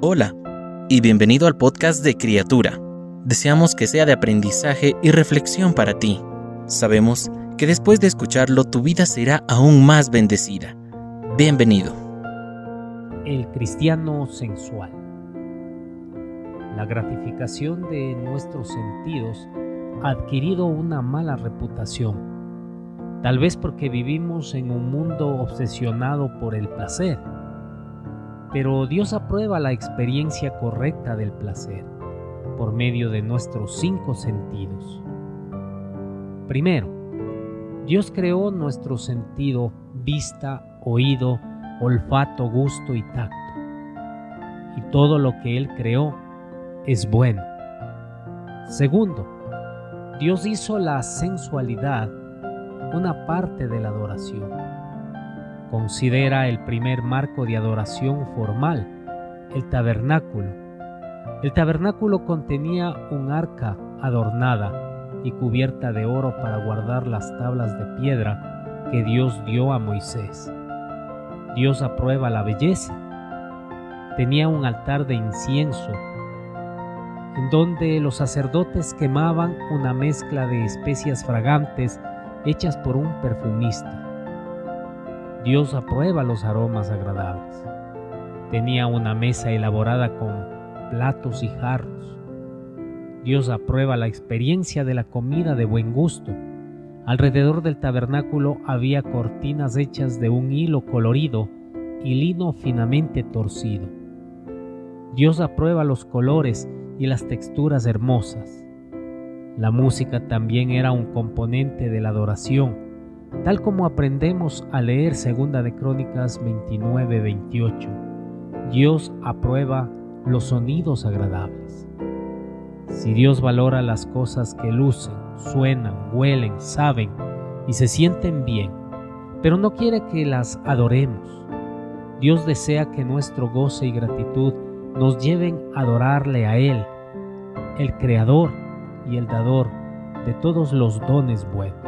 Hola y bienvenido al podcast de Criatura. Deseamos que sea de aprendizaje y reflexión para ti. Sabemos que después de escucharlo tu vida será aún más bendecida. Bienvenido. El cristiano sensual. La gratificación de nuestros sentidos ha adquirido una mala reputación, tal vez porque vivimos en un mundo obsesionado por el placer pero Dios aprueba la experiencia correcta del placer por medio de nuestros cinco sentidos. Primero, Dios creó nuestro sentido vista, oído, olfato, gusto y tacto. Y todo lo que Él creó es bueno. Segundo, Dios hizo la sensualidad una parte de la adoración considera el primer marco de adoración formal, el tabernáculo. El tabernáculo contenía un arca adornada y cubierta de oro para guardar las tablas de piedra que Dios dio a Moisés. Dios aprueba la belleza. Tenía un altar de incienso en donde los sacerdotes quemaban una mezcla de especias fragantes hechas por un perfumista. Dios aprueba los aromas agradables. Tenía una mesa elaborada con platos y jarros. Dios aprueba la experiencia de la comida de buen gusto. Alrededor del tabernáculo había cortinas hechas de un hilo colorido y lino finamente torcido. Dios aprueba los colores y las texturas hermosas. La música también era un componente de la adoración tal como aprendemos a leer segunda de Crónicas 29-28. Dios aprueba los sonidos agradables. Si Dios valora las cosas que lucen, suenan, huelen, saben y se sienten bien, pero no quiere que las adoremos. Dios desea que nuestro goce y gratitud nos lleven a adorarle a Él, el Creador y el Dador de todos los dones buenos